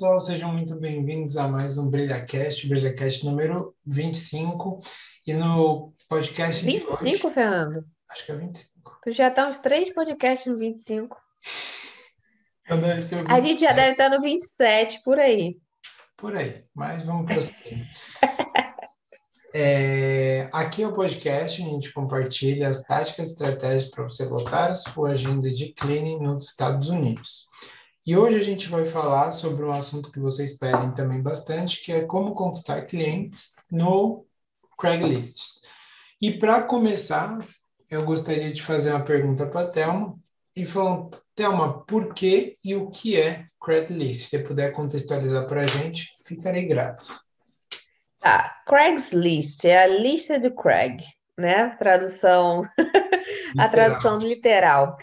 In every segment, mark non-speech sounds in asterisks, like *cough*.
pessoal, sejam muito bem-vindos a mais um BrilhaCast, BrilhaCast número 25. E no podcast 25, de hoje. Fernando? Acho que é 25. Tu já tá uns três podcasts no 25. Então deve ser o A gente já 27. deve estar no 27, por aí. Por aí, mas vamos prosseguir. *laughs* É, aqui é o podcast, a gente compartilha as táticas e estratégias para você lotar a sua agenda de cleaning nos Estados Unidos. E hoje a gente vai falar sobre um assunto que vocês pedem também bastante, que é como conquistar clientes no Craigslist. E para começar, eu gostaria de fazer uma pergunta para a Thelma e falar, Thelma, por que e o que é Craigslist? Se você puder contextualizar para a gente, ficarei grato. Tá, Craigslist é a lista de Craig, né? Tradução, *laughs* a tradução literal.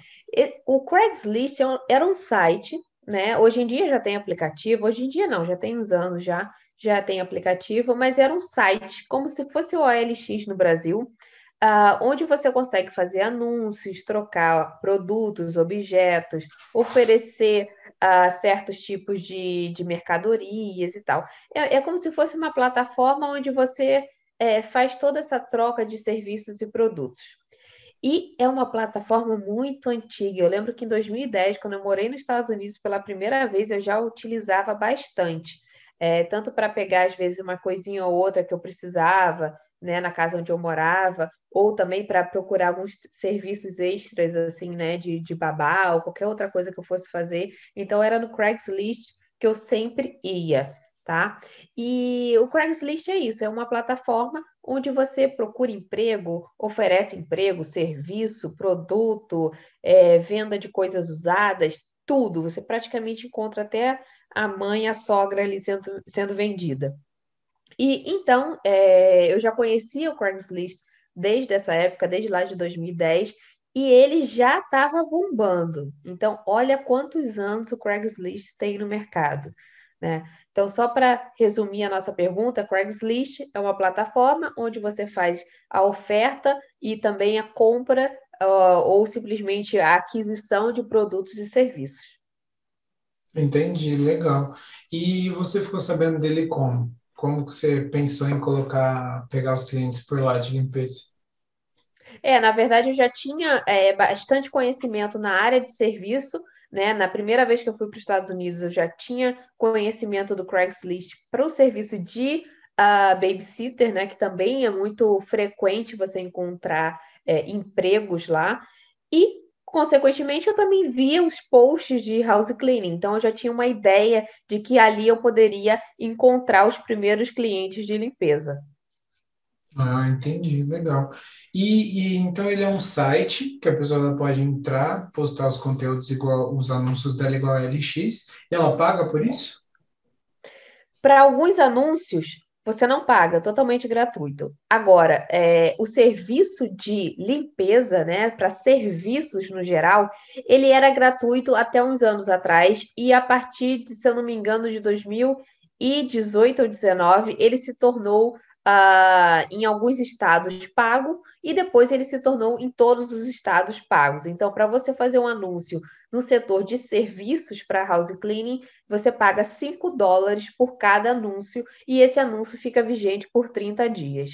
O Craigslist é era um site, né? Hoje em dia já tem aplicativo, hoje em dia não, já tem uns anos já, já tem aplicativo, mas era um site, como se fosse o OLX no Brasil, ah, onde você consegue fazer anúncios, trocar produtos, objetos, oferecer ah, certos tipos de, de mercadorias e tal. É, é como se fosse uma plataforma onde você eh, faz toda essa troca de serviços e produtos. E é uma plataforma muito antiga. Eu lembro que em 2010, quando eu morei nos Estados Unidos pela primeira vez, eu já utilizava bastante. Eh, tanto para pegar, às vezes, uma coisinha ou outra que eu precisava, né, na casa onde eu morava, ou também para procurar alguns serviços extras, assim, né, de, de babá ou qualquer outra coisa que eu fosse fazer. Então, era no Craigslist que eu sempre ia, tá? E o Craigslist é isso, é uma plataforma onde você procura emprego, oferece emprego, serviço, produto, eh, venda de coisas usadas, tudo. Você praticamente encontra até a mãe, a sogra ali sendo, sendo vendida. E então, eh, eu já conhecia o Craigslist desde essa época, desde lá de 2010, e ele já estava bombando. Então, olha quantos anos o Craigslist tem no mercado, né? Então, só para resumir a nossa pergunta, Craigslist é uma plataforma onde você faz a oferta e também a compra, ah, ou simplesmente a aquisição de produtos e serviços. Entendi, legal. E você ficou sabendo dele como? Como que você pensou em colocar, pegar os clientes por lá de limpeza? É, na verdade, eu já tinha é, bastante conhecimento na área de serviço, né? Na primeira vez que eu fui para os Estados Unidos, eu já tinha conhecimento do Craigslist para o serviço de ah, babysitter, né? Que também é muito frequente você encontrar é, empregos lá. E, consequentemente, eu também via os posts de house cleaning. Então, eu já tinha uma ideia de que ali eu poderia encontrar os primeiros clientes de limpeza. Ah, entendi, legal. E, e então ele é um site que a pessoa pode entrar, postar os conteúdos igual, os anúncios dela igual a LX, e ela paga por isso? Para alguns anúncios, você não paga, totalmente gratuito. Agora, é, o serviço de limpeza, né, para serviços no geral, ele era gratuito até uns anos atrás, e a partir de, se eu não me engano, de 2018 ou 2019, ele se tornou, ah, em alguns estados, pago, e depois ele se tornou em todos os estados pagos. Então, para você fazer um anúncio no setor de serviços para house cleaning, você paga 5 dólares por cada anúncio e esse anúncio fica vigente por 30 dias.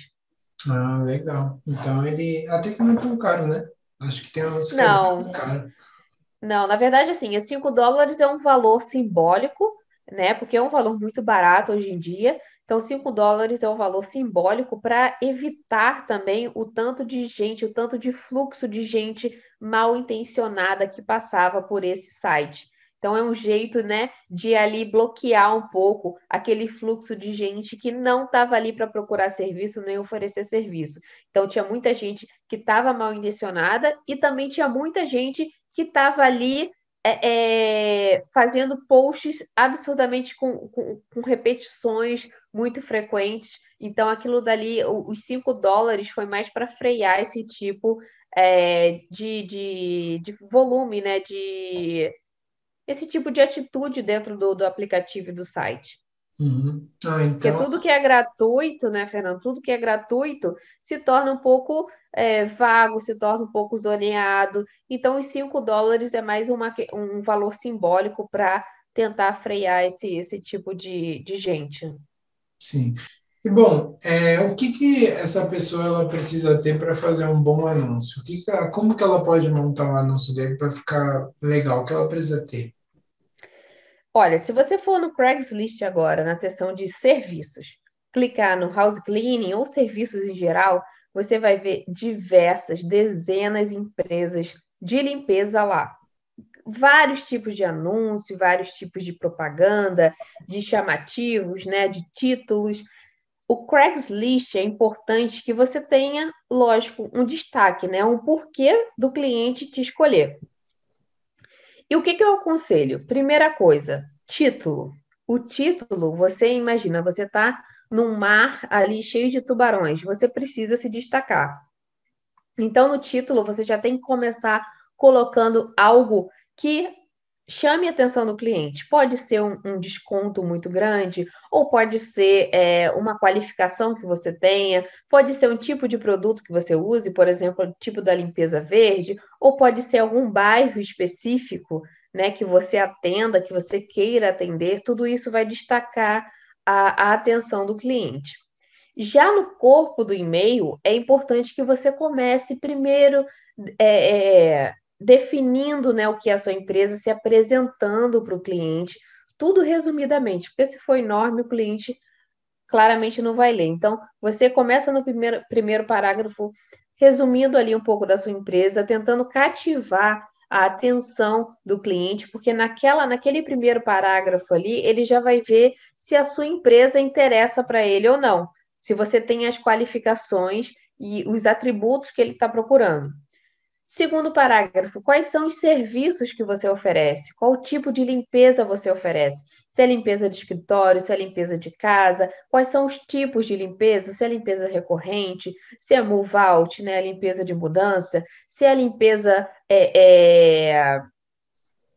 Ah, legal. Então ele até que não é tão caro, né? Acho que tem uns que é Não, caro. não, na verdade, assim, os 5 dólares é um valor simbólico, né? Porque é um valor muito barato hoje em dia. Então, 5 dólares é um valor simbólico para evitar também o tanto de gente, o tanto de fluxo de gente mal intencionada que passava por esse site. Então, é um jeito, né, de ali bloquear um pouco aquele fluxo de gente que não estava ali para procurar serviço nem oferecer serviço. Então, tinha muita gente que estava mal intencionada e também tinha muita gente que estava ali é, é, fazendo posts absurdamente com, com, com repetições muito frequentes. Então, aquilo dali, os 5 dólares foi mais para frear esse tipo é, de, de, de volume, né? De, esse tipo de atitude dentro do, do aplicativo e do site. Uhum. Ah, Porque então, tudo que é gratuito, né, Fernando? Tudo que é gratuito se torna um pouco é, vago, se torna um pouco zoneado. Então, os 5 dólares é mais uma, um valor simbólico para tentar frear esse, esse tipo de, de gente. Sim. E bom, é, o que que essa pessoa ela precisa ter para fazer um bom anúncio? O que que ela- como que ela pode montar um anúncio dele para ficar legal? O que ela precisa ter? Olha, se você for no Craigslist agora, na seção de serviços, clicar no house cleaning ou serviços em geral, você vai ver diversas, dezenas de empresas de limpeza lá. Vários tipos de anúncio, vários tipos de propaganda, de chamativos, né, de títulos. O Craigslist é importante que você tenha, lógico, um destaque, né, um porquê do cliente te escolher. E o que, que eu aconselho? Primeira coisa, título. O título, você imagina, você está num mar ali cheio de tubarões, você precisa se destacar. Então, no título, você já tem que começar colocando algo que chame a atenção do cliente. Pode ser um, um desconto muito grande, ou pode ser é, uma qualificação que você tenha, pode ser um tipo de produto que você use, por exemplo, o tipo da limpeza verde, ou pode ser algum bairro específico né, que você atenda, que você queira atender, tudo isso vai destacar a, a atenção do cliente. Já no corpo do e-mail, é importante que você comece primeiro é, é, definindo né, o que é a sua empresa, se apresentando para o cliente, tudo resumidamente, porque se for enorme, o cliente claramente não vai ler. Então, você começa no primeiro, primeiro parágrafo, resumindo ali um pouco da sua empresa, tentando cativar a atenção do cliente, porque naquela, naquele primeiro parágrafo ali, ele já vai ver se a sua empresa interessa para ele ou não, se você tem as qualificações e os atributos que ele está procurando. Segundo parágrafo, quais são os serviços que você oferece? Qual tipo de limpeza você oferece? Se é limpeza de escritório, se é limpeza de casa, quais são os tipos de limpeza? Se é limpeza recorrente, se é move out, né, limpeza de mudança, se é limpeza é, é,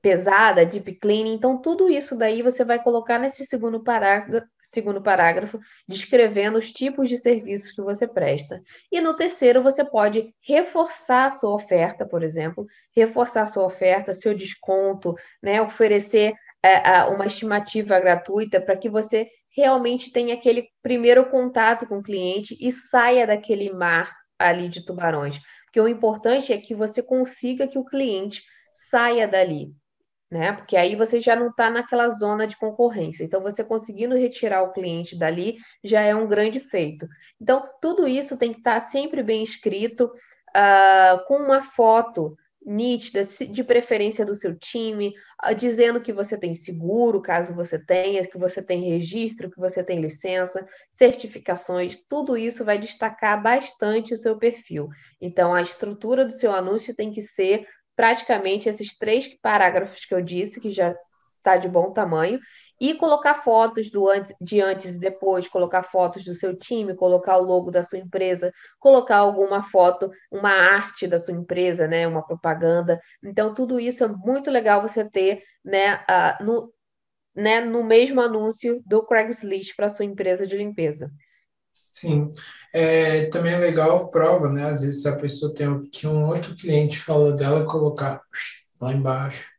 pesada, deep cleaning. Então, tudo isso daí você vai colocar nesse segundo parágrafo, segundo parágrafo, descrevendo os tipos de serviços que você presta. E no terceiro, você pode reforçar a sua oferta, por exemplo, reforçar a sua oferta, seu desconto, né, oferecer é, uma estimativa gratuita para que você realmente tenha aquele primeiro contato com o cliente e saia daquele mar ali de tubarões. Porque o importante é que você consiga que o cliente saia dali né? Porque aí você já não está naquela zona de concorrência. Então, você conseguindo retirar o cliente dali já é um grande feito. Então, tudo isso tem que estar tá sempre bem escrito, uh, com uma foto nítida, de preferência do seu time, uh, dizendo que você tem seguro, caso você tenha, que você tem registro, que você tem licença, certificações, tudo isso vai destacar bastante o seu perfil. Então, a estrutura do seu anúncio tem que ser praticamente esses três parágrafos que eu disse, que já está de bom tamanho, e colocar fotos do antes, de antes e depois, colocar fotos do seu time, colocar o logo da sua empresa, colocar alguma foto, uma arte da sua empresa, né, uma propaganda. Então, tudo isso é muito legal você ter né, uh, no, né, no mesmo anúncio do Craigslist para sua empresa de limpeza. Sim, é, também é legal prova, né? Às vezes a pessoa tem que um outro cliente falou dela, colocar lá embaixo.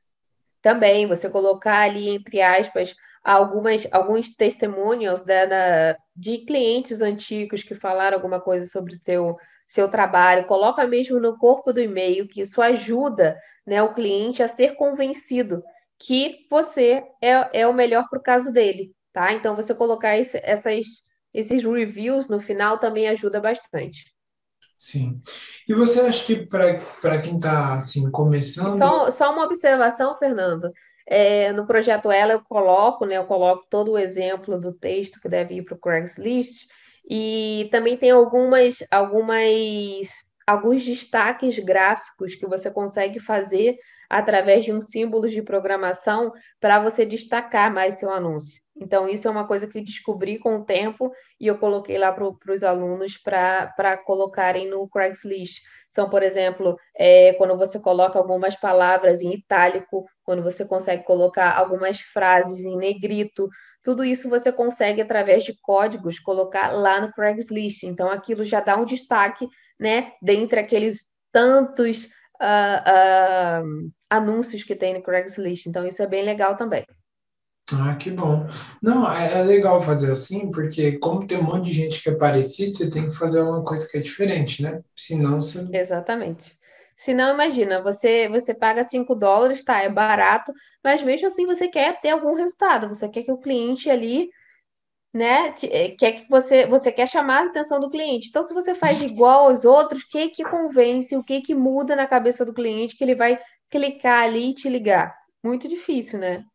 Também, você colocar ali, entre aspas, algumas, alguns testemunhos né, da, de clientes antigos que falaram alguma coisa sobre o seu, seu trabalho, coloca mesmo no corpo do e-mail, que isso ajuda né, o cliente a ser convencido que você é, é o melhor para o caso dele, tá? Então, você colocar esse, essas esses reviews no final também ajuda bastante. Sim. E você acha que para quem está assim, começando. Só, só uma observação, Fernando. É, no projeto Ela eu coloco, né? Eu coloco todo o exemplo do texto que deve ir para o Craigslist. E também tem algumas, algumas, alguns destaques gráficos que você consegue fazer através de um símbolo de programação para você destacar mais seu anúncio. Então, isso é uma coisa que descobri com o tempo e eu coloquei lá para os alunos para colocarem no Craigslist. São, por exemplo, é, quando você coloca algumas palavras em itálico, quando você consegue colocar algumas frases em negrito, tudo isso você consegue, através de códigos, colocar lá no Craigslist. Então, aquilo já dá um destaque, né, dentre aqueles tantos uh, uh, anúncios que tem no Craigslist. Então, isso é bem legal também. Ah, que bom. Não, é, é legal fazer assim, porque como tem um monte de gente que é parecido, você tem que fazer alguma coisa que é diferente, né? Senão você. Exatamente. Se não, imagina, você você paga 5 dólares, tá, é barato, mas mesmo assim você quer ter algum resultado, você quer que o cliente ali, né, te- eh, quer que você você quer chamar a atenção do cliente. Então, se você faz igual aos outros, o que que convence, o que que muda na cabeça do cliente que ele vai clicar ali e te ligar? Muito difícil, né?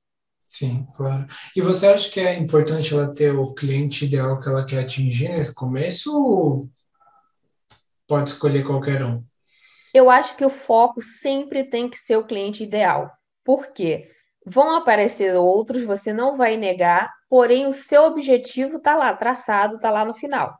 Sim, claro. E você acha que é importante ela ter o cliente ideal que ela quer atingir nesse começo ou pode escolher qualquer um? Eu acho que o foco sempre tem que ser o cliente ideal. Por quê? Vão aparecer outros, você não vai negar, porém o seu objetivo está lá, traçado, está lá no final,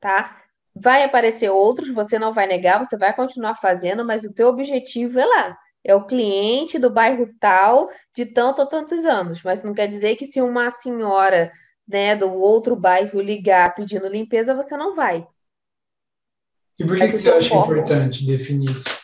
tá? Vai aparecer outros, você não vai negar, você vai continuar fazendo, mas o teu objetivo é lá. É o cliente do bairro tal de tanto ou tantos anos. Mas não quer dizer que se uma senhora, né, do outro bairro ligar pedindo limpeza, você não vai. E por que que você acha foco importante definir isso?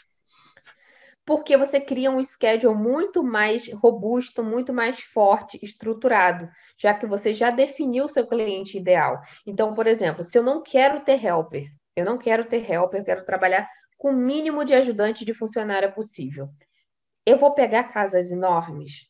porque você cria um schedule muito mais robusto, muito mais forte, estruturado, já que você já definiu o seu cliente ideal. Então, por exemplo, se eu não quero ter helper, eu não quero ter helper, eu quero trabalhar com o mínimo de ajudante de funcionária possível. Eu vou pegar casas enormes?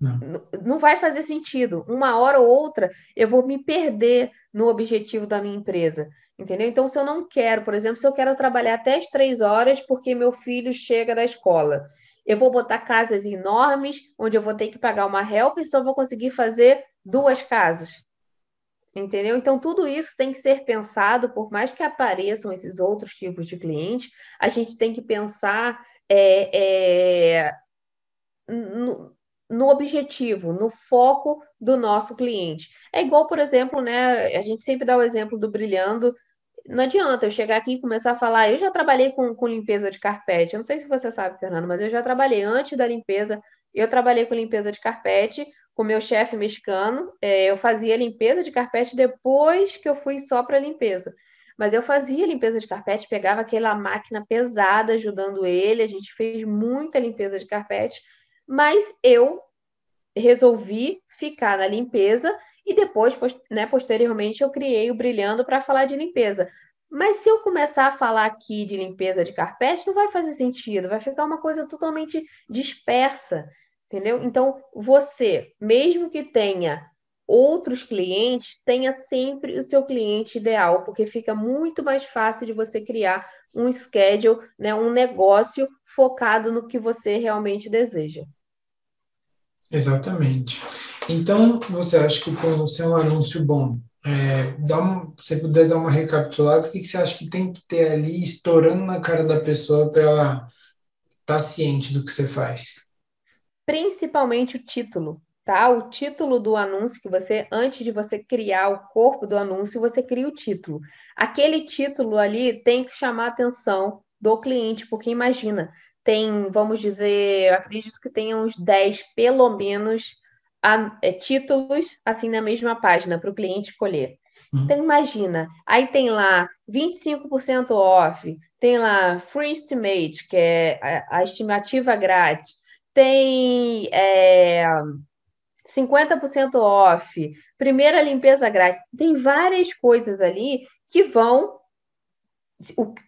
Não. Não vai fazer sentido. Uma hora ou outra eu vou me perder no objetivo da minha empresa. Entendeu? Então, se eu não quero, por exemplo, se eu quero trabalhar até as três horas porque meu filho chega da escola, eu vou botar casas enormes, onde eu vou ter que pagar uma help e só vou conseguir fazer duas casas. Entendeu? Então, tudo isso tem que ser pensado, por mais que apareçam esses outros tipos de clientes, a gente tem que pensar é, é, no, no objetivo, no foco do nosso cliente. É igual, por exemplo, né? A gente sempre dá o exemplo do brilhando. Não adianta eu chegar aqui e começar a falar. Eu já trabalhei com, com limpeza de carpete. Eu não sei se você sabe, Fernando, mas eu já trabalhei antes da limpeza. Eu trabalhei com limpeza de carpete com meu chefe mexicano. É, eu fazia limpeza de carpete depois que eu fui só para limpeza. Mas eu fazia limpeza de carpete, pegava aquela máquina pesada ajudando ele. A gente fez muita limpeza de carpete mas eu resolvi ficar na limpeza e depois, né, posteriormente, eu criei o Brilhando para falar de limpeza. Mas se eu começar a falar aqui de limpeza de carpete, não vai fazer sentido, vai ficar uma coisa totalmente dispersa, entendeu? Então, você, mesmo que tenha outros clientes, tenha sempre o seu cliente ideal, porque fica muito mais fácil de você criar um schedule, né, um negócio focado no que você realmente deseja. Exatamente. Então, você acha que para ser um anúncio bom, é, dá um, se você puder dar uma recapitulada, o que que você acha que tem que ter ali estourando na cara da pessoa para ela estar tá ciente do que você faz? Principalmente o título, tá? O título do anúncio que você, antes de você criar o corpo do anúncio, você cria o título. Aquele título ali tem que chamar a atenção do cliente, porque imagina, tem, vamos dizer, eu acredito que tenha uns 10, pelo menos, a, é, títulos assim na mesma página para o cliente escolher. Hum, Então, imagina, aí tem lá 25% off, tem lá free estimate, que é a, a estimativa grátis, tem é, 50% off, primeira limpeza grátis, tem várias coisas ali que vão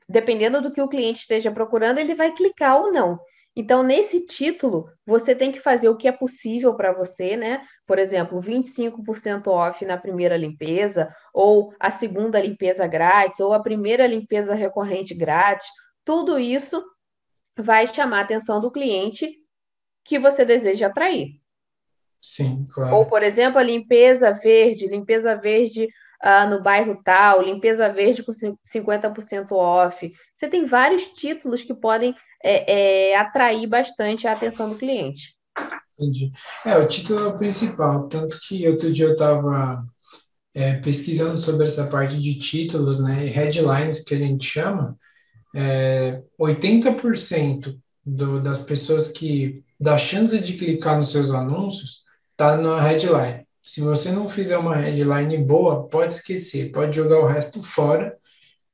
dependendo do que o cliente esteja procurando, ele vai clicar ou não. Então, nesse título, você tem que fazer o que é possível para você, né? Por exemplo, 25% off na primeira limpeza, ou a segunda limpeza grátis, ou a primeira limpeza recorrente grátis. Tudo isso vai chamar a atenção do cliente que você deseja atrair. Sim, Ou, claro. por exemplo, a limpeza verde, limpeza verde ah, no bairro tal, limpeza verde com cin- 50% off. Você tem vários títulos que podem é, é, atrair bastante a atenção do cliente. Entendi. É, o título é o principal, tanto que outro dia eu estava pesquisando sobre essa parte de títulos, né, headlines que a gente chama, é, 80% do, das pessoas que dá chance de clicar nos seus anúncios tá na headline. Se você não fizer uma headline boa, pode esquecer, pode jogar o resto fora,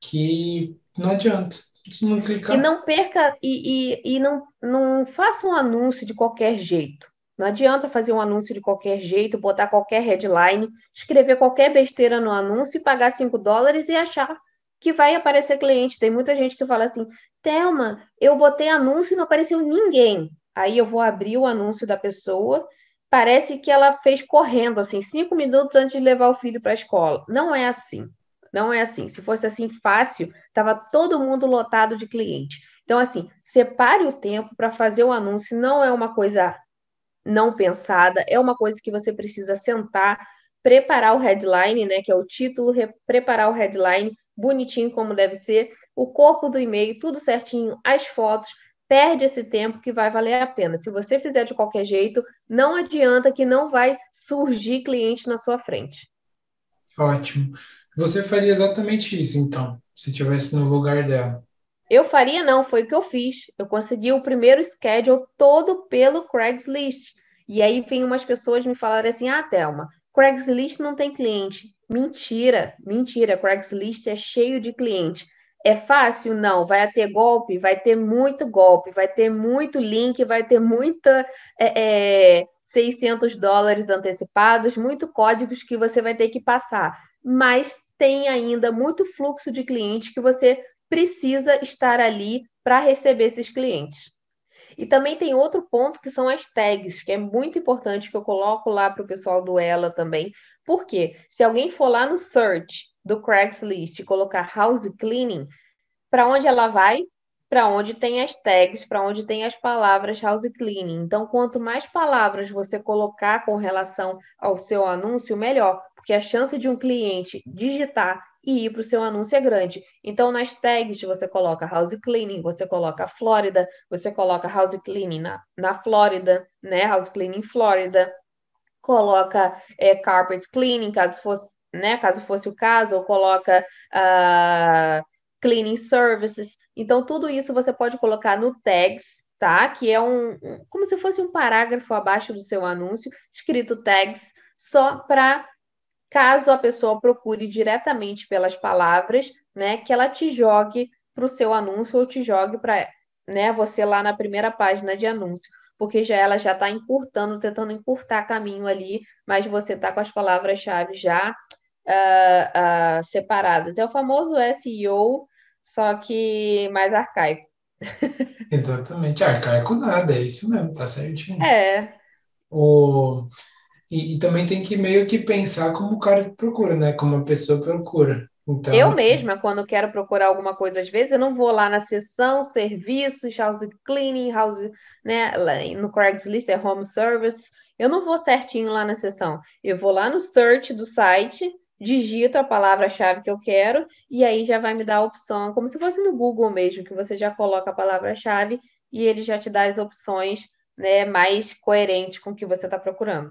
que não adianta. Não E clicar, não perca, e, e, e não, não faça um anúncio de qualquer jeito. Não adianta fazer um anúncio de qualquer jeito, botar qualquer headline, escrever qualquer besteira no anúncio e pagar 5 dólares e achar que vai aparecer cliente. Tem muita gente que fala assim: Thelma, eu botei anúncio e não apareceu ninguém. Aí eu vou abrir o anúncio da pessoa, parece que ela fez correndo, assim, cinco minutos antes de levar o filho para a escola. Não é assim. Não é assim. Se fosse assim fácil, estava todo mundo lotado de cliente. Então, assim, separe o tempo para fazer o anúncio. Não é uma coisa não pensada, é uma coisa que você precisa sentar, preparar o headline, né, que é o título, preparar o headline bonitinho como deve ser, o corpo do e-mail, tudo certinho, as fotos, perde esse tempo que vai valer a pena. Se você fizer de qualquer jeito, não adianta que não vai surgir cliente na sua frente. Ótimo. Você faria exatamente isso, então, se estivesse no lugar dela. Eu faria não, foi o que eu fiz. Eu consegui o primeiro schedule todo pelo Craigslist. E aí vem umas pessoas me falarem assim: "Ah, Thelma, Craigslist não tem cliente". Mentira, mentira. Craigslist é cheio de cliente. É fácil? Não. Vai ter golpe? Vai ter muito golpe, vai ter muito link, vai ter muita é, é, 600 dólares antecipados, muito códigos que você vai ter que passar. Mas tem ainda muito fluxo de cliente que você precisa estar ali para receber esses clientes. E também tem outro ponto que são as tags, que é muito importante que eu coloco lá para o pessoal do Ela também. Porque se alguém for lá no search do Craigslist e colocar house cleaning, para onde ela vai? Para onde tem as tags, para onde tem as palavras house cleaning. Então, quanto mais palavras você colocar com relação ao seu anúncio, melhor, porque a chance de um cliente digitar e ir para o seu anúncio é grande. Então, nas tags você coloca house cleaning, você coloca Flórida, você coloca house cleaning na, na Flórida, né? House cleaning Flórida, coloca é, carpet cleaning, caso fosse, né? Caso fosse o caso, ou coloca uh, cleaning services. Então, tudo isso você pode colocar no tags, tá? Que é um, um como se fosse um parágrafo abaixo do seu anúncio, escrito tags, só para caso a pessoa procure diretamente pelas palavras, né, que ela te jogue para o seu anúncio ou te jogue para né, você lá na primeira página de anúncio, porque já ela já está encurtando, tentando encurtar caminho ali, mas você está com as palavras-chave já uh, uh, separadas. É o famoso SEO, só que mais arcaico. *laughs* Exatamente, arcaico nada, é isso mesmo, tá certinho. É. O... E, e, também tem que meio que pensar como o cara procura, né? Como a pessoa procura. Então... Eu mesma, quando quero procurar alguma coisa, às vezes eu não vou lá na seção serviços, house cleaning, house, né? No Craigslist é home service. Eu não vou certinho lá na seção. Eu vou lá no search do site, digito a palavra-chave que eu quero e aí já vai me dar a opção, como se fosse no Google mesmo, que você já coloca a palavra-chave e ele já te dá as opções né, mais coerentes com o que você está procurando.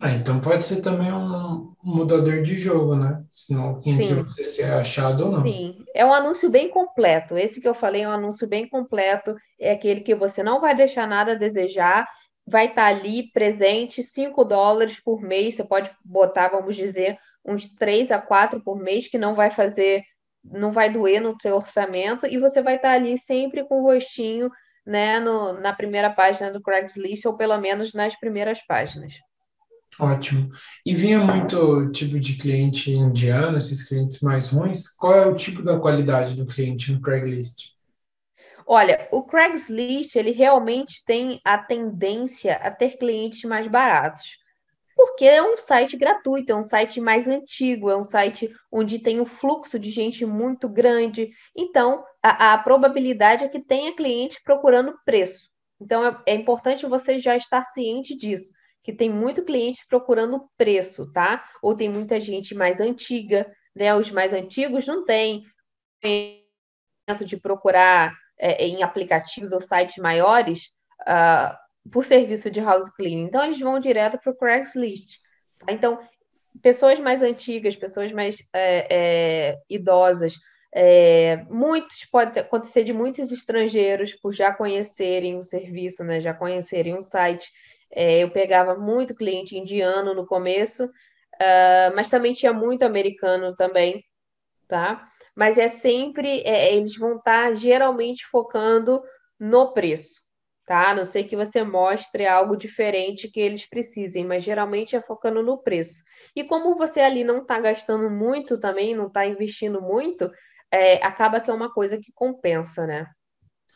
Ah, então pode ser também um mudador de jogo, né? Senão entre Sim. você ser achado ou não. Sim, é um anúncio bem completo. Esse que eu falei é um anúncio bem completo. É aquele que você não vai deixar nada a desejar. Vai estar tá ali presente, 5 dólares por mês. Você pode botar, vamos dizer, uns 3 a 4 por mês, que não vai fazer, não vai doer no seu orçamento. E você vai estar tá ali sempre com o rostinho né, no, na primeira página do Craigslist, ou pelo menos nas primeiras páginas. Ótimo. E vinha muito tipo de cliente indiano, esses clientes mais ruins. Qual é o tipo da qualidade do cliente no Craigslist? Olha, o Craigslist ele realmente tem a tendência a ter clientes mais baratos, porque é um site gratuito, é um site mais antigo, é um site onde tem um fluxo de gente muito grande. Então, a, a probabilidade é que tenha cliente procurando preço. Então, é, é importante você já estar ciente disso que tem muito cliente procurando preço, tá? Ou tem muita gente mais antiga, né? Os mais antigos não têm de procurar é, em aplicativos ou sites maiores uh, por serviço de house cleaning. Então, eles vão direto para o Craigslist. Tá? Então, pessoas mais antigas, pessoas mais é, é, idosas, é, muitos, pode acontecer de muitos estrangeiros por já conhecerem o serviço, né, já conhecerem o site é, eu pegava muito cliente indiano no começo, uh, mas também tinha muito americano também, tá? Mas é sempre, é, eles vão estar tá geralmente focando no preço, tá? A não sei que você mostre algo diferente que eles precisem, mas geralmente é focando no preço. E como você ali não está gastando muito também, não está investindo muito, é, acaba que é uma coisa que compensa, né?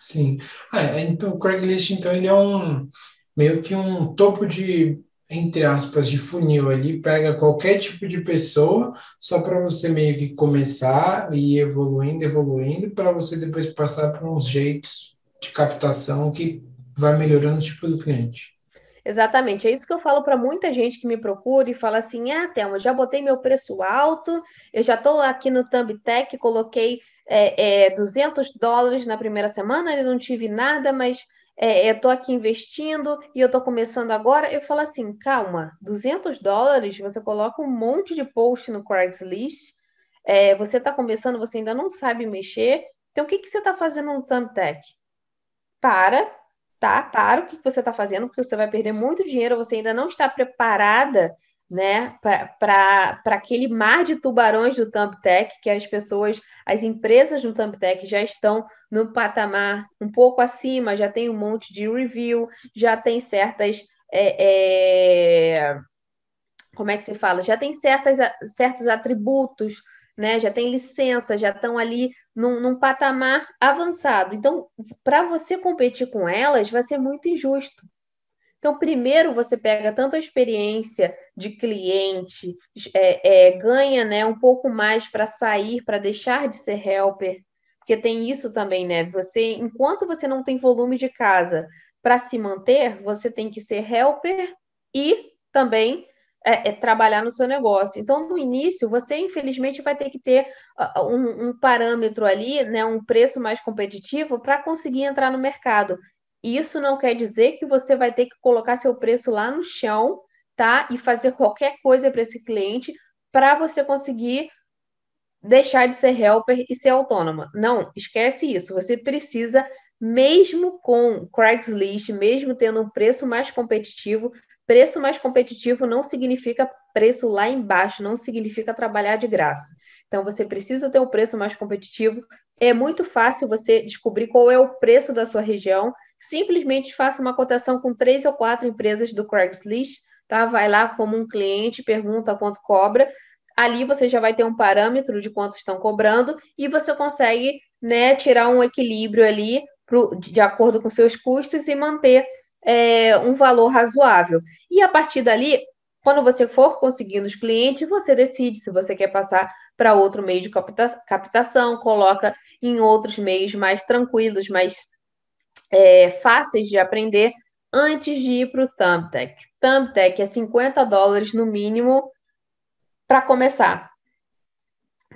Sim. Ah, então, o Craigslist, então, ele é um meio que um topo de, entre aspas, de funil ali, pega qualquer tipo de pessoa, só para você meio que começar e ir evoluindo, evoluindo, para você depois passar por uns jeitos de captação que vai melhorando o tipo do cliente. Exatamente, é isso que eu falo para muita gente que me procura e fala assim: ah, Thelma, já botei meu preço alto, eu já estou aqui no Thumbtack, coloquei é, é, 200 dólares na primeira semana, eu não tive nada, mas é, eu estou aqui investindo e eu estou começando agora. Eu falo assim: calma, 200 dólares, você coloca um monte de post no Craigslist, é, você está começando, você ainda não sabe mexer, então o que, que você está fazendo no Thumbtack? Para tá? Para o que você está fazendo, porque você vai perder muito dinheiro, você ainda não está preparada né, para aquele mar de tubarões do Thumbtack, que as pessoas, as empresas do Thumbtack já estão no patamar um pouco acima, já tem um monte de review, já tem certas. É, é, como é que se fala? Já tem certas, certos atributos né? Já tem licença, já estão ali num, num patamar avançado. Então, para você competir com elas, vai ser muito injusto. Então, primeiro você pega tanto a experiência de cliente, é, é, ganha né, um pouco mais para sair, para deixar de ser helper, porque tem isso também, né? Você, enquanto você não tem volume de casa para se manter, você tem que ser helper e também é, é, trabalhar no seu negócio. Então, no início, você infelizmente vai ter que ter uh, um, um, parâmetro ali, né, um preço mais competitivo para conseguir entrar no mercado. Isso não quer dizer que você vai ter que colocar seu preço lá no chão, tá? E fazer qualquer coisa para esse cliente para você conseguir deixar de ser helper e ser autônoma. Não, esquece isso. Você precisa, mesmo com Craigslist, mesmo tendo um preço mais competitivo, Preço mais competitivo não significa preço lá embaixo, não significa trabalhar de graça. Então, você precisa ter um preço mais competitivo. É muito fácil você descobrir qual é o preço da sua região. Simplesmente faça uma cotação com três ou quatro empresas do Craigslist, tá? Vai lá como um cliente, pergunta quanto cobra. Ali você já vai ter um parâmetro de quanto estão cobrando e você consegue né, tirar um equilíbrio ali pro, de acordo com seus custos e manter é, um valor razoável. E a partir dali, quando você for conseguindo os clientes, você decide se você quer passar para outro meio de captação, coloca em outros meios mais tranquilos, mais é, fáceis de aprender, antes de ir para o Thumbtack. Thumbtack é 50 dólares no mínimo para começar.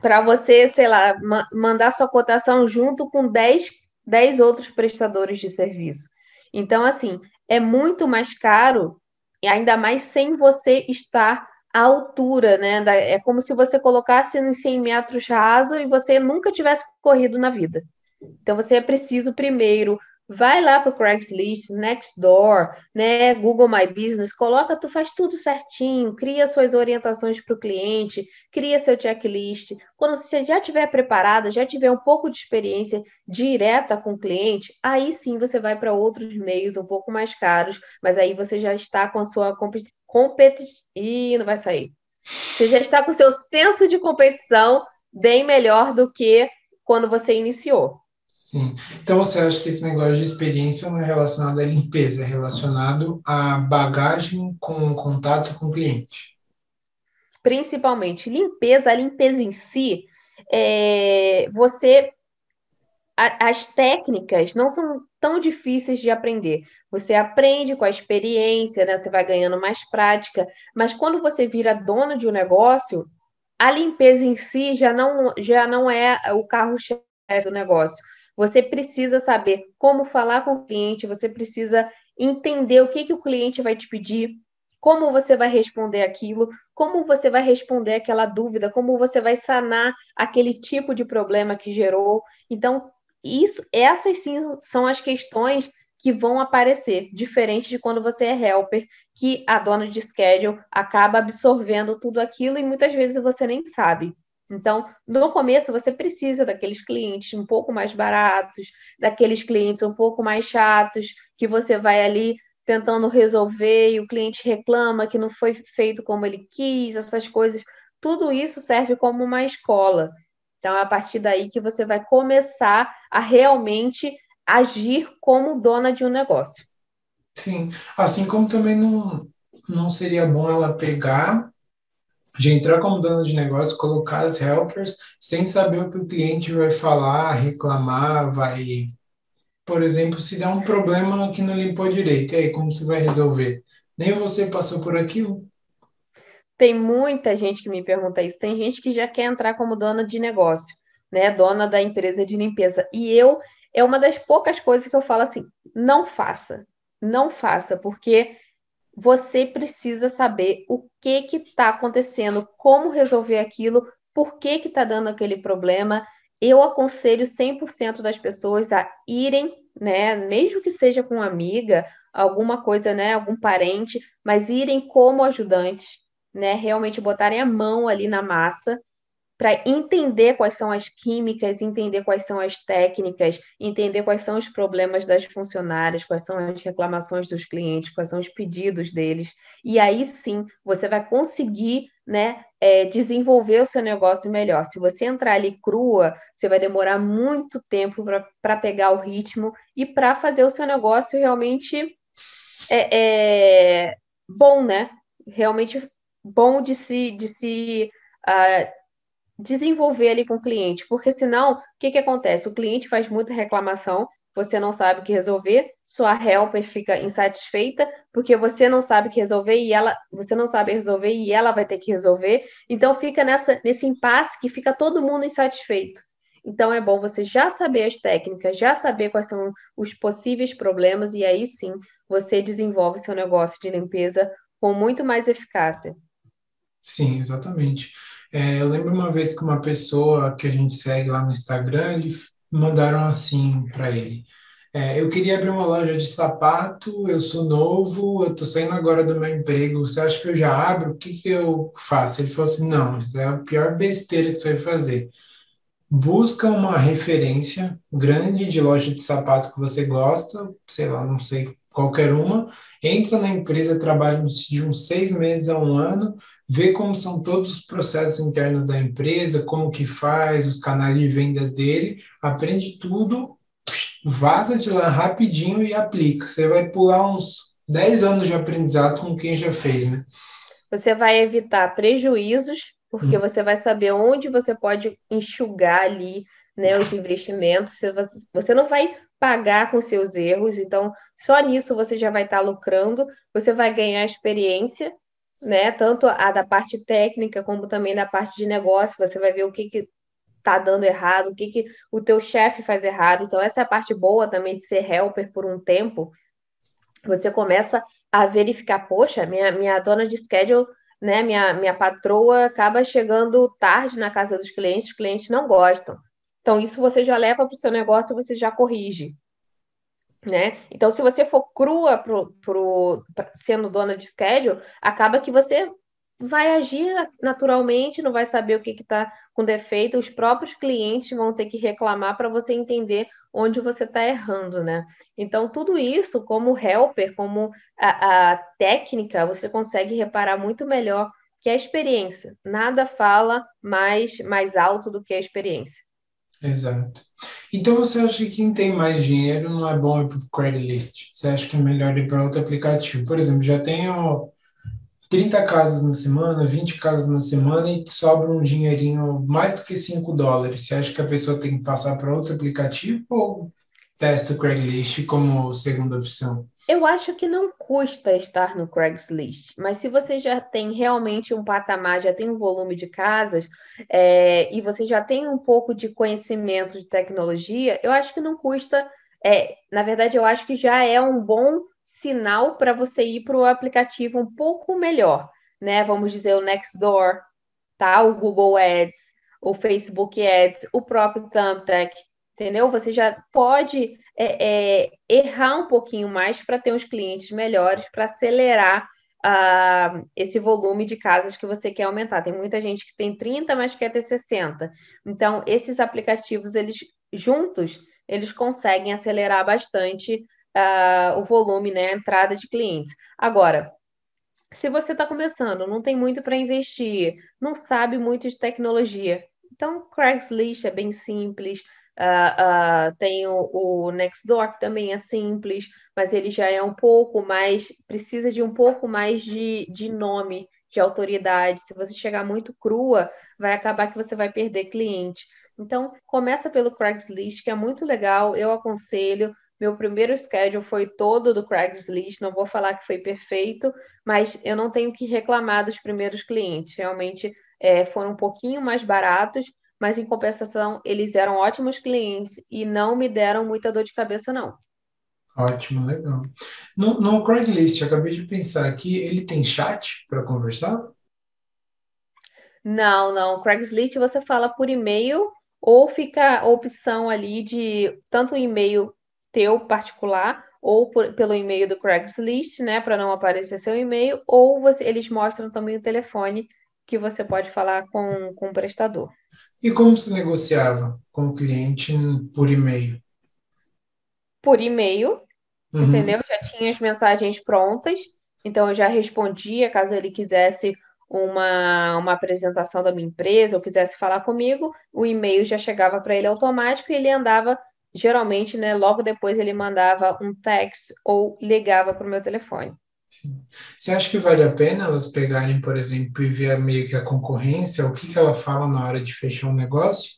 Para você, sei lá, ma mandar sua cotação junto com 10, 10 outros prestadores de serviço. Então, assim, é muito mais caro, e ainda mais sem você estar à altura, né? É como se você colocasse em 100 metros raso e você nunca tivesse corrido na vida. Então, você é preciso primeiro vai lá para o Craigslist, Nextdoor, né, Google My Business, coloca, tu faz tudo certinho, cria suas orientações para o cliente, cria seu checklist. Quando você já estiver preparada, já tiver um pouco de experiência direta com o cliente, aí sim você vai para outros meios um pouco mais caros, mas aí você já está com a sua competição. Ih, não vai sair. Você já está com o seu senso de competição bem melhor do que quando você iniciou. Sim. Então você acha que esse negócio de experiência não é relacionado à limpeza, é relacionado à bagagem com contato com o cliente? Principalmente limpeza, a limpeza em si, é, você a, as técnicas não são tão difíceis de aprender. Você aprende com a experiência, né? Você vai ganhando mais prática, mas quando você vira dono de um negócio, a limpeza em si já não, já não é o carro-chefe do negócio. Você precisa saber como falar com o cliente, você precisa entender o que, que o cliente vai te pedir, como você vai responder aquilo, como você vai responder aquela dúvida, como você vai sanar aquele tipo de problema que gerou. Então, isso, essas sim são as questões que vão aparecer, diferente de quando você é helper, que a dona de schedule acaba absorvendo tudo aquilo e muitas vezes você nem sabe. Então, no começo, você precisa daqueles clientes um pouco mais baratos, daqueles clientes um pouco mais chatos, que você vai ali tentando resolver e o cliente reclama que não foi feito como ele quis, essas coisas. Tudo isso serve como uma escola. Então, é a partir daí que você vai começar a realmente agir como dona de um negócio. Sim, assim como também não, não seria bom ela pegar de entrar como dona de negócio, colocar as helpers sem saber o que o cliente vai falar, reclamar, vai. Por exemplo, se der um problema que não limpou direito, e aí como você vai resolver? Nem você passou por aquilo? Tem muita gente que me pergunta isso. Tem gente que já quer entrar como dona de negócio, né? Dona da empresa de limpeza. E eu, é uma das poucas coisas que eu falo assim: não faça, não faça, porque você precisa saber o que que está acontecendo, como resolver aquilo, por que que está dando aquele problema. Eu aconselho 100% das pessoas a irem, né, mesmo que seja com uma amiga, alguma coisa, né, algum parente, mas irem como ajudantes, né, realmente botarem a mão ali na massa para entender quais são as químicas, entender quais são as técnicas, entender quais são os problemas das funcionárias, quais são as reclamações dos clientes, quais são os pedidos deles. E aí sim você vai conseguir né, é, desenvolver o seu negócio melhor. Se você entrar ali crua, você vai demorar muito tempo para pegar o ritmo e para fazer o seu negócio realmente é, é, bom, né? Realmente bom de se, de se uh, desenvolver ali com o cliente, porque senão, o que, que acontece? O cliente faz muita reclamação, você não sabe o que resolver, sua helper fica insatisfeita, porque você não sabe o que resolver e ela, você não sabe resolver e ela vai ter que resolver. Então fica nessa, nesse impasse que fica todo mundo insatisfeito. Então é bom você já saber as técnicas, já saber quais são os possíveis problemas e aí sim você desenvolve seu negócio de limpeza com muito mais eficácia. Sim, exatamente. É, eu lembro uma vez que uma pessoa que a gente segue lá no Instagram, eles mandaram assim para ele. É, eu queria abrir uma loja de sapato, eu sou novo, eu estou saindo agora do meu emprego, você acha que eu já abro? O que, que eu faço? Ele falou assim, não, isso é a pior besteira que você vai fazer. Busca uma referência grande de loja de sapato que você gosta, sei lá, não sei, qualquer uma, entra na empresa, trabalha de uns seis meses a um ano, vê como são todos os processos internos da empresa, como que faz, os canais de vendas dele, aprende tudo, vaza de lá rapidinho e aplica. Você vai pular uns 10 anos de aprendizado com quem já fez, né? Você vai evitar prejuízos, porque hum. você vai saber onde você pode enxugar ali né, os investimentos. Você não vai pagar com seus erros, então só nisso você já vai estar lucrando, você vai ganhar experiência né? Tanto a da parte técnica como também da parte de negócio, você vai ver o que que tá dando errado, o que que o teu chefe faz errado. Então essa é a parte boa também de ser helper por um tempo. Você começa a verificar, poxa, minha minha dona de schedule, né, minha minha patroa acaba chegando tarde na casa dos clientes, os clientes não gostam. Então isso você já leva para o seu negócio, você já corrige né? Então, se você for crua pro, pro, sendo dona de schedule, acaba que você vai agir naturalmente, não vai saber o que está com defeito, os próprios clientes vão ter que reclamar para você entender onde você está errando, né? Então, tudo isso, como helper, como a, a técnica, você consegue reparar muito melhor que a experiência. Nada fala mais, mais alto do que a experiência. Exato. Então você acha que quem tem mais dinheiro não é bom ir para o Craigslist? Você acha que é melhor ir para outro aplicativo? Por exemplo, já tenho 30 casas na semana, 20 casas na semana e sobra um dinheirinho mais do que 5 dólares. Você acha que a pessoa tem que passar para outro aplicativo ou testa o Craigslist como segunda opção? Eu acho que não custa estar no Craigslist, mas se você já tem realmente um patamar, já tem um volume de casas é, e você já tem um pouco de conhecimento de tecnologia, eu acho que não custa. É, na verdade, eu acho que já é um bom sinal para você ir para o aplicativo um pouco melhor, né? Vamos dizer o Nextdoor, tá? O Google Ads, o Facebook Ads, o próprio Thumbtack entendeu? Você já pode é, é, errar um pouquinho mais para ter uns clientes melhores, para acelerar uh, esse volume de casas que você quer aumentar. Tem muita gente que tem 30, mas quer ter 60. Então, esses aplicativos, eles juntos, eles conseguem acelerar bastante uh, o volume, né, a entrada de clientes. Agora, se você está começando, não tem muito para investir, não sabe muito de tecnologia, então Craigslist é bem simples. Uh, uh, tem o, o Nextdoor, que também é simples, mas ele já é um pouco mais, precisa de um pouco mais de, de nome, de autoridade. Se você chegar muito crua, vai acabar que você vai perder cliente. Então, começa pelo Craigslist, que é muito legal, eu aconselho. Meu primeiro schedule foi todo do Craigslist, não vou falar que foi perfeito, mas eu não tenho que reclamar dos primeiros clientes. Realmente é, foram um pouquinho mais baratos, mas em compensação eles eram ótimos clientes e não me deram muita dor de cabeça, não. Ótimo, legal. No, no Craigslist, acabei de pensar aqui, ele tem chat para conversar? Não, não. Craigslist você fala por e-mail ou fica a opção ali de tanto o e-mail teu particular ou por, pelo e-mail do Craigslist, né, para não aparecer seu e-mail, ou você, eles mostram também o telefone que você pode falar com, com o prestador. E como se negociava com o cliente por e-mail? Por e-mail, uhum. entendeu? Já tinha as mensagens prontas, então eu já respondia caso ele quisesse uma, uma apresentação da minha empresa ou quisesse falar comigo, o e-mail já chegava para ele automático e ele andava, geralmente, né, logo depois ele mandava um text ou ligava para o meu telefone. Você acha que vale a pena elas pegarem, por exemplo, e ver meio que a concorrência, o que, que ela fala na hora de fechar um negócio?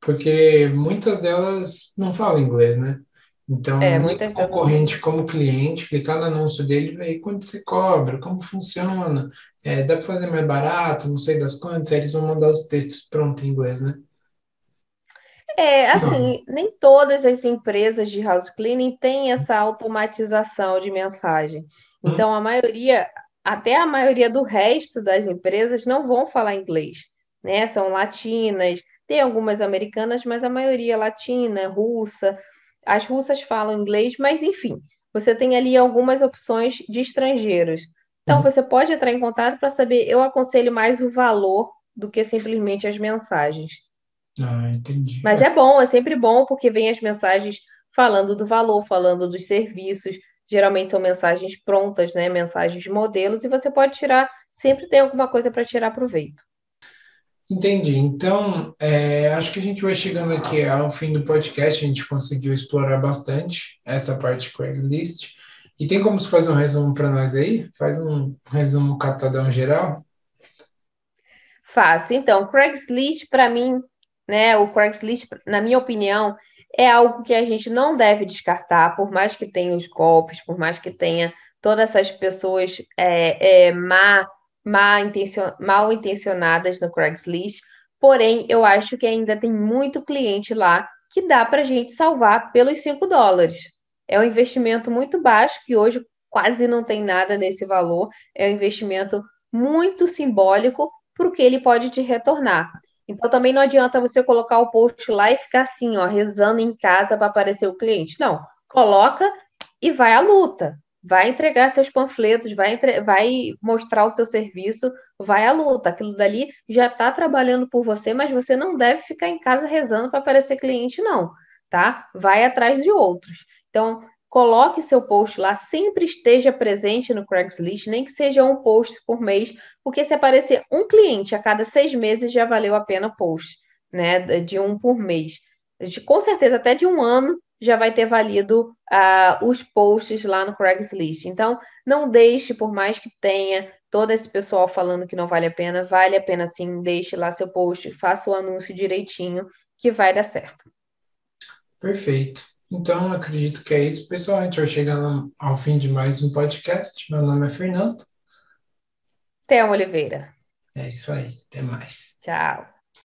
Porque muitas delas não falam inglês, né? Então, é, muito concorrente como cliente, clicar no anúncio dele, ver quanto você cobra, como funciona, é, dá para fazer mais barato, não sei das quantas, aí eles vão mandar os textos prontos em inglês, né? É, assim, não. nem todas as empresas de house cleaning têm essa automatização de mensagem. Então, a maioria, até a maioria do resto das empresas não vão falar inglês, né? São latinas, tem algumas americanas, mas a maioria é latina, russa. As russas falam inglês, mas enfim, você tem ali algumas opções de estrangeiros. Então, você pode entrar em contato para saber. Eu aconselho mais o valor do que simplesmente as mensagens. Ah, entendi. Mas é bom, é sempre bom, porque vem as mensagens falando do valor, falando dos serviços. Geralmente são mensagens prontas, né? Mensagens de modelos, e você pode tirar, sempre tem alguma coisa para tirar proveito. Entendi. Então, é, acho que a gente vai chegando aqui ao fim do podcast. A gente conseguiu explorar bastante essa parte Craigslist. E tem como você fazer um resumo para nós aí? Faz um resumo catadão geral. Faço. Então, Craigslist, para mim, né, o Craigslist, na minha opinião, é algo que a gente não deve descartar, por mais que tenha os golpes, por mais que tenha todas essas pessoas é, é, má mal, intencion, mal intencionadas no Craigslist, porém eu acho que ainda tem muito cliente lá que dá para a gente salvar pelos 5 dólares. É um investimento muito baixo, que hoje quase não tem nada nesse valor, é um investimento muito simbólico para o que ele pode te retornar. Então também não adianta você colocar o post lá e ficar assim, ó, rezando em casa para aparecer o cliente. Não, coloca e vai à luta vai entregar seus panfletos, vai, entre... vai mostrar o seu serviço, vai à luta. Aquilo dali já está trabalhando por você, mas você não deve ficar em casa rezando para aparecer cliente, não, tá? Vai atrás de outros. Então, coloque seu post lá, sempre esteja presente no Craigslist, nem que seja um post por mês, porque se aparecer um cliente a cada seis meses, já valeu a pena post, né? De um por mês. De, com certeza, até de um ano já vai ter valido uh, os posts lá no Craigslist. Então, não deixe, por mais que tenha todo esse pessoal falando que não vale a pena, vale a pena sim, deixe lá seu post, faça o anúncio direitinho, que vai dar certo. Perfeito. Então, acredito que é isso, pessoal. A gente vai chegando ao fim de mais um podcast. Meu nome é Fernando. Thelma Oliveira. É isso aí. Até mais. Tchau.